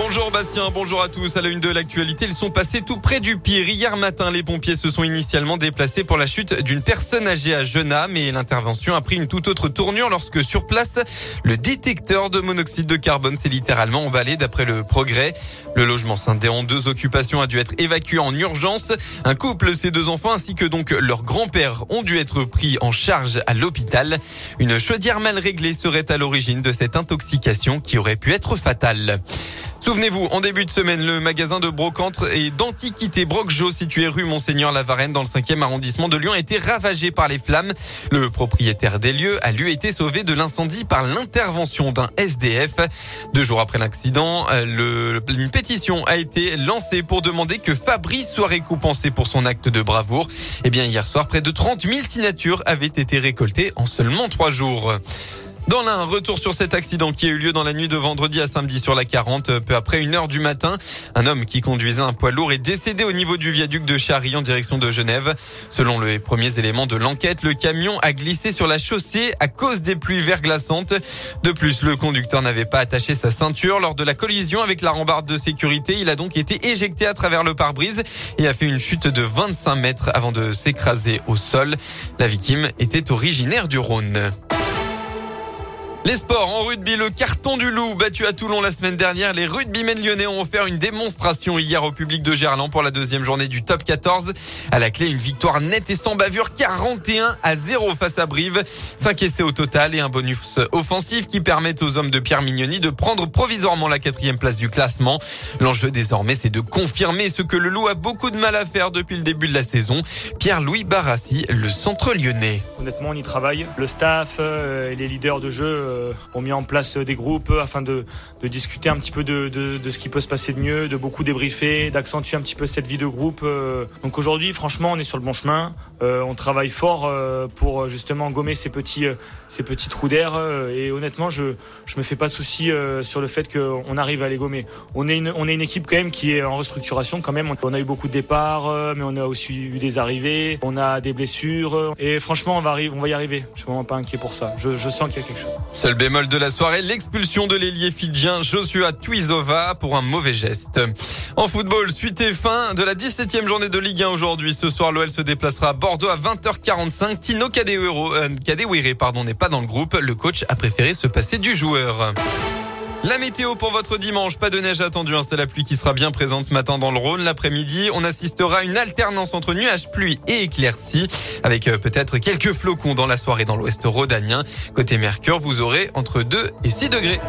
Bonjour Bastien, bonjour à tous. À la une de l'actualité, ils sont passés tout près du pire. Hier matin, les pompiers se sont initialement déplacés pour la chute d'une personne âgée à Genain, mais l'intervention a pris une toute autre tournure lorsque sur place, le détecteur de monoxyde de carbone s'est littéralement emballé d'après le progrès. Le logement scindé en deux occupations a dû être évacué en urgence. Un couple, ses deux enfants ainsi que donc leur grand-père ont dû être pris en charge à l'hôpital. Une chaudière mal réglée serait à l'origine de cette intoxication qui aurait pu être fatale. Souvenez-vous, en début de semaine, le magasin de brocante et d'antiquité Brocjo, situé rue Monseigneur Lavarenne dans le 5e arrondissement de Lyon, a été ravagé par les flammes. Le propriétaire des lieux a lui été sauvé de l'incendie par l'intervention d'un SDF. Deux jours après l'accident, euh, une pétition a été lancée pour demander que Fabrice soit récompensé pour son acte de bravoure. Eh bien, hier soir, près de 30 000 signatures avaient été récoltées en seulement trois jours. Dans l'un, retour sur cet accident qui a eu lieu dans la nuit de vendredi à samedi sur la 40, peu après une heure du matin. Un homme qui conduisait un poids lourd est décédé au niveau du viaduc de Charry en direction de Genève. Selon les premiers éléments de l'enquête, le camion a glissé sur la chaussée à cause des pluies verglaçantes. De plus, le conducteur n'avait pas attaché sa ceinture lors de la collision avec la rambarde de sécurité. Il a donc été éjecté à travers le pare-brise et a fait une chute de 25 mètres avant de s'écraser au sol. La victime était originaire du Rhône. Les sports en rugby, le carton du loup battu à Toulon la semaine dernière. Les rugbymen lyonnais ont offert une démonstration hier au public de Gerland pour la deuxième journée du top 14. À la clé, une victoire nette et sans bavure 41 à 0 face à Brive. 5 essais au total et un bonus offensif qui permet aux hommes de Pierre Mignoni de prendre provisoirement la quatrième place du classement. L'enjeu désormais, c'est de confirmer ce que le loup a beaucoup de mal à faire depuis le début de la saison. Pierre-Louis Barassi, le centre lyonnais. Honnêtement, on y travaille. Le staff euh, et les leaders de jeu euh, ont mis en place des groupes afin de, discuter un petit peu de, ce qui peut se passer de mieux, de beaucoup débriefer, d'accentuer un petit peu cette vie de groupe. Euh. Donc aujourd'hui, franchement, on est sur le bon chemin. Euh, on travaille fort pour justement gommer ces petits, trous d'air. Et honnêtement, je je me fais pas de soucis sur le fait qu'on arrive à les gommer. On est une, équipe quand même qui est en restructuration quand même. On a eu beaucoup de départs, mais on a aussi eu des arrivées. On a des blessures. Et franchement, on va, y arriver. Je suis vraiment pas inquiet pour ça. Je sens qu'il y a quelque chose. Seul bémol de la soirée, l'expulsion de l'ailier fidjien Joshua Tuizova pour un mauvais geste. En football, suite et fin de la 17e journée de Ligue 1 aujourd'hui. Ce soir, l'OL se déplacera à Bordeaux à 20h45. Tino Kadewere, euh, n'est pas dans le groupe. Le coach a préféré se passer du joueur. La météo pour votre dimanche, pas de neige attendue, hein, c'est la pluie qui sera bien présente ce matin dans le Rhône. L'après-midi, on assistera à une alternance entre nuages, pluie et éclaircies, avec euh, peut-être quelques flocons dans la soirée dans l'ouest rhodanien. Côté Mercure, vous aurez entre 2 et 6 degrés.